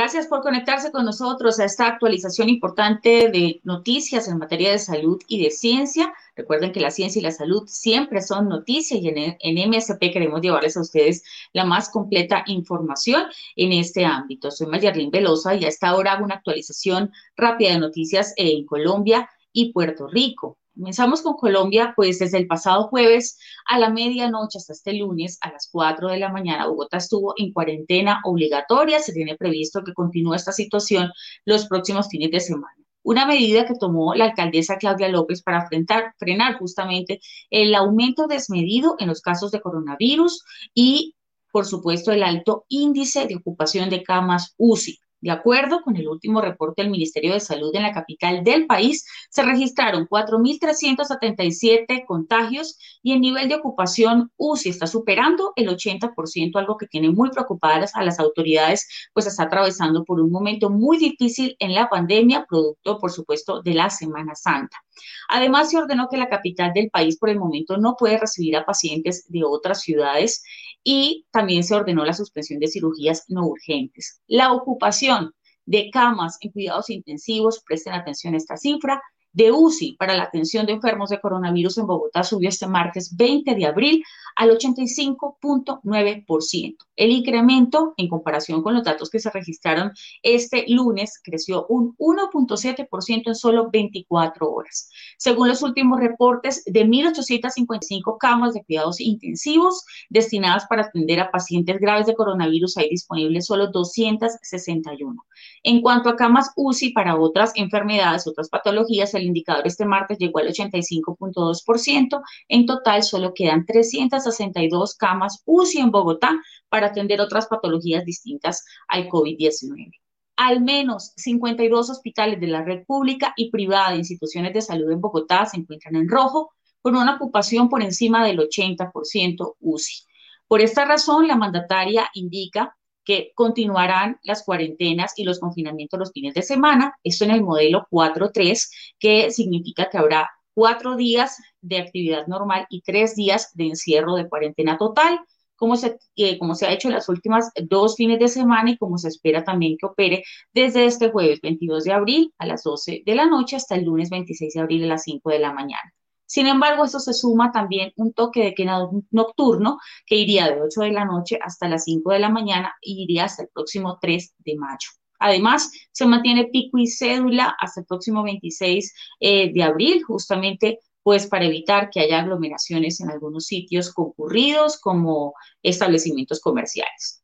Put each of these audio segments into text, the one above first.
Gracias por conectarse con nosotros a esta actualización importante de noticias en materia de salud y de ciencia. Recuerden que la ciencia y la salud siempre son noticias y en, MSP queremos llevarles a ustedes la más completa información en este ámbito. Soy Mayarlín Velosa y a esta hora hago una actualización rápida de noticias en Colombia y Puerto Rico. Comenzamos con Colombia, pues desde el pasado jueves a la medianoche hasta este lunes a las 4 de la mañana, Bogotá estuvo en cuarentena obligatoria. Se tiene previsto que continúe esta situación los próximos fines de semana. Una medida que tomó la alcaldesa Claudia López para frenar justamente el aumento desmedido en los casos de coronavirus y, por supuesto, el alto índice de ocupación de camas UCI. De acuerdo con el último reporte del Ministerio de Salud en la capital del país, se registraron 4.377 contagios y el nivel de ocupación UCI está superando el 80%, algo que tiene muy preocupadas a las autoridades, pues está atravesando por un momento muy difícil en la pandemia, producto, por supuesto, de la Semana Santa. Además, se ordenó que la capital del país por el momento no puede recibir a pacientes de otras ciudades y también se ordenó la suspensión de cirugías no urgentes. La ocupación de camas en cuidados intensivos, presten atención a esta cifra, de UCI para la atención de enfermos de coronavirus en Bogotá subió este martes 20 de abril al 85.9%. El incremento en comparación con los datos que se registraron este lunes creció un 1.7% en solo 24 horas. Según los últimos reportes, de 1.855 camas de cuidados intensivos destinadas para atender a pacientes graves de coronavirus, hay disponibles solo 261. En cuanto a camas UCI para otras enfermedades, otras patologías, el indicador este martes llegó al 85.2%. En total, solo quedan 362 camas UCI en Bogotá para atender otras patologías distintas al COVID-19 al menos 52 hospitales de la red pública y privada de instituciones de salud en Bogotá se encuentran en rojo, con una ocupación por encima del 80% UCI. Por esta razón, la mandataria indica que continuarán las cuarentenas y los confinamientos los fines de semana. Esto en el modelo 4-3, que significa que habrá cuatro días de actividad normal y tres días de encierro de cuarentena total, como se, eh, como se ha hecho las últimas dos fines de semana y como se espera también que opere desde este jueves 22 de abril a las 12 de la noche hasta el lunes 26 de abril a las 5 de la mañana. Sin embargo, eso se suma también un toque de queda nocturno que iría de 8 de la noche hasta las 5 de la mañana y iría hasta el próximo 3 de mayo. Además, se mantiene pico y cédula hasta el próximo 26 eh, de abril, justamente pues para evitar que haya aglomeraciones en algunos sitios concurridos como establecimientos comerciales.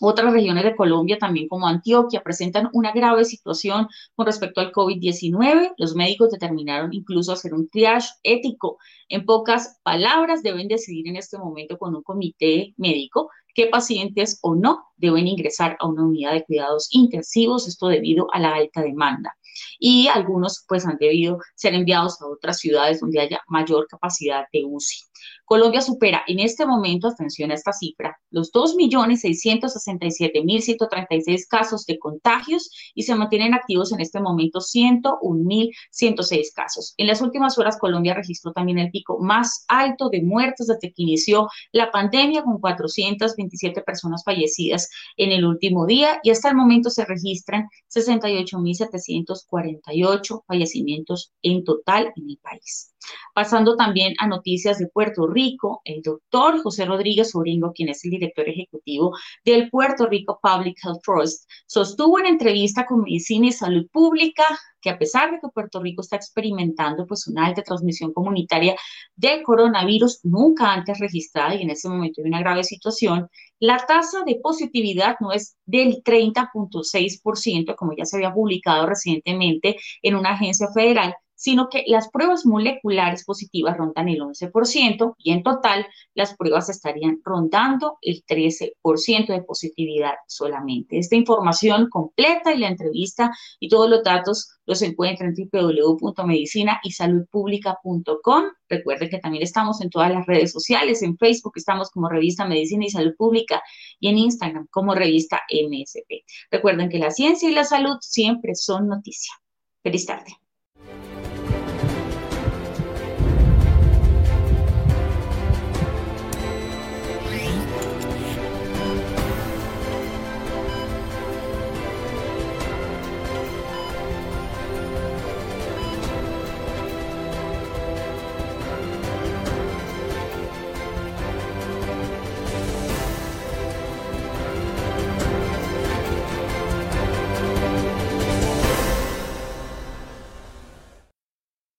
Otras regiones de Colombia, también como Antioquia, presentan una grave situación con respecto al COVID-19. Los médicos determinaron incluso hacer un triage ético. En pocas palabras, deben decidir en este momento con un comité médico qué pacientes o no deben ingresar a una unidad de cuidados intensivos, esto debido a la alta demanda. Y algunos pues han debido ser enviados a otras ciudades donde haya mayor capacidad de UCI. Colombia supera en este momento, atención a esta cifra, los 2.667.136 casos de contagios y se mantienen activos en este momento 101.106 casos. En las últimas horas, Colombia registró también el pico más alto de muertes desde que inició la pandemia, con 427 personas fallecidas en el último día y hasta el momento se registran 68.748 fallecimientos en total en el país. Pasando también a noticias de Puerto Rico, el doctor José Rodríguez Oringo, quien es el director ejecutivo del Puerto Rico Public Health Trust, sostuvo en entrevista con Medicina y Salud Pública que a pesar de que Puerto Rico está experimentando pues una alta transmisión comunitaria de coronavirus nunca antes registrada y en ese momento hay una grave situación, la tasa de positividad no es del 30.6%, como ya se había publicado recientemente en una agencia federal, sino que las pruebas moleculares positivas rondan el 11% y en total las pruebas estarían rondando el 13% de positividad solamente. Esta información completa y la entrevista y todos los datos los encuentran en www.medicinaysaludpublica.com. Recuerden que también estamos en todas las redes sociales, en Facebook estamos como revista Medicina y Salud Pública y en Instagram como revista MSP. Recuerden que la ciencia y la salud siempre son noticia. Feliz tarde.